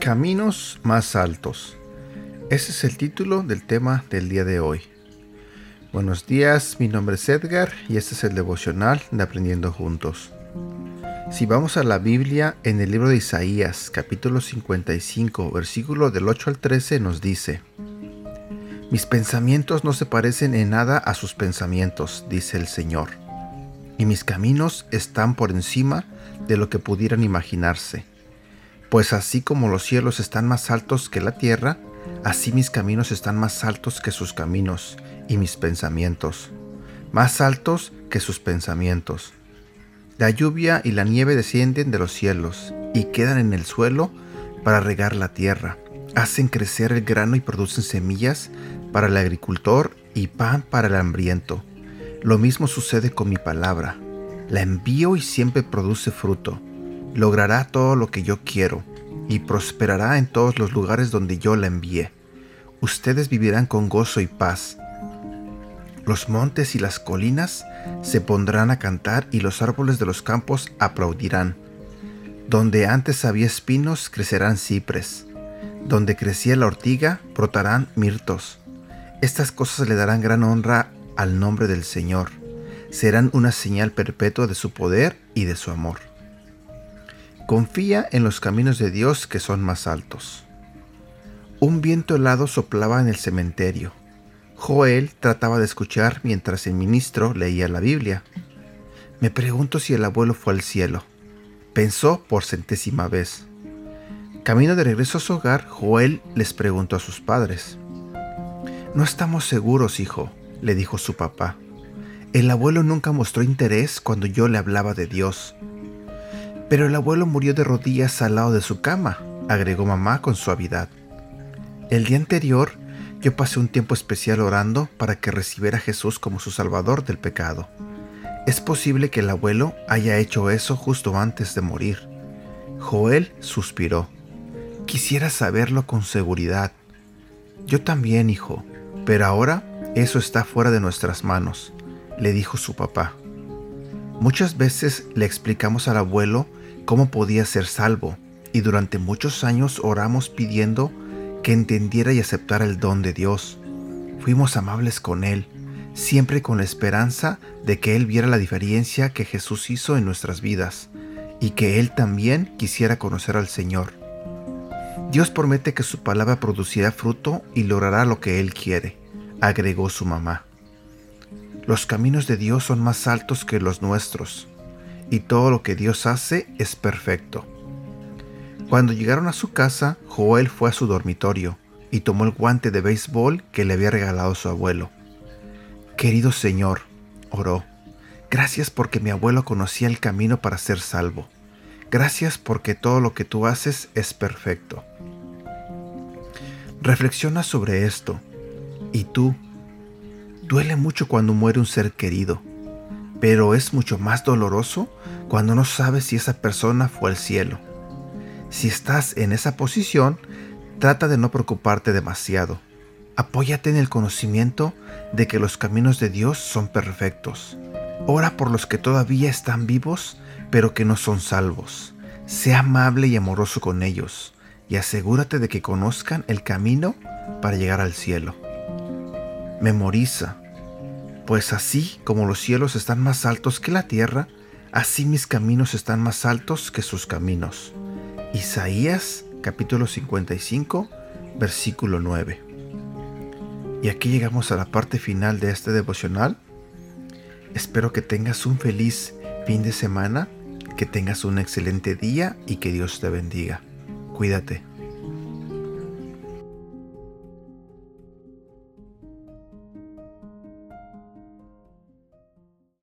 Caminos más altos. Ese es el título del tema del día de hoy. Buenos días, mi nombre es Edgar y este es el devocional de Aprendiendo Juntos. Si vamos a la Biblia, en el libro de Isaías, capítulo 55, versículo del 8 al 13, nos dice, Mis pensamientos no se parecen en nada a sus pensamientos, dice el Señor, y mis caminos están por encima de lo que pudieran imaginarse. Pues así como los cielos están más altos que la tierra, así mis caminos están más altos que sus caminos, y mis pensamientos, más altos que sus pensamientos. La lluvia y la nieve descienden de los cielos y quedan en el suelo para regar la tierra. Hacen crecer el grano y producen semillas para el agricultor y pan para el hambriento. Lo mismo sucede con mi palabra. La envío y siempre produce fruto. Logrará todo lo que yo quiero y prosperará en todos los lugares donde yo la envíe. Ustedes vivirán con gozo y paz los montes y las colinas se pondrán a cantar y los árboles de los campos aplaudirán. Donde antes había espinos crecerán cipres. Donde crecía la ortiga brotarán mirtos. Estas cosas le darán gran honra al nombre del Señor. Serán una señal perpetua de su poder y de su amor. Confía en los caminos de Dios que son más altos. Un viento helado soplaba en el cementerio Joel trataba de escuchar mientras el ministro leía la Biblia. Me pregunto si el abuelo fue al cielo. Pensó por centésima vez. Camino de regreso a su hogar, Joel les preguntó a sus padres. No estamos seguros, hijo, le dijo su papá. El abuelo nunca mostró interés cuando yo le hablaba de Dios. Pero el abuelo murió de rodillas al lado de su cama, agregó mamá con suavidad. El día anterior, yo pasé un tiempo especial orando para que recibiera a Jesús como su Salvador del pecado. Es posible que el abuelo haya hecho eso justo antes de morir. Joel suspiró. Quisiera saberlo con seguridad. Yo también, hijo, pero ahora eso está fuera de nuestras manos, le dijo su papá. Muchas veces le explicamos al abuelo cómo podía ser salvo, y durante muchos años oramos pidiendo que entendiera y aceptara el don de Dios. Fuimos amables con Él, siempre con la esperanza de que Él viera la diferencia que Jesús hizo en nuestras vidas y que Él también quisiera conocer al Señor. Dios promete que su palabra producirá fruto y logrará lo que Él quiere, agregó su mamá. Los caminos de Dios son más altos que los nuestros, y todo lo que Dios hace es perfecto. Cuando llegaron a su casa, Joel fue a su dormitorio y tomó el guante de béisbol que le había regalado su abuelo. Querido Señor, oró, gracias porque mi abuelo conocía el camino para ser salvo. Gracias porque todo lo que tú haces es perfecto. Reflexiona sobre esto. ¿Y tú? Duele mucho cuando muere un ser querido, pero es mucho más doloroso cuando no sabes si esa persona fue al cielo. Si estás en esa posición, trata de no preocuparte demasiado. Apóyate en el conocimiento de que los caminos de Dios son perfectos. Ora por los que todavía están vivos, pero que no son salvos. Sea amable y amoroso con ellos, y asegúrate de que conozcan el camino para llegar al cielo. Memoriza, pues así como los cielos están más altos que la tierra, así mis caminos están más altos que sus caminos. Isaías capítulo 55, versículo 9. Y aquí llegamos a la parte final de este devocional. Espero que tengas un feliz fin de semana, que tengas un excelente día y que Dios te bendiga. Cuídate.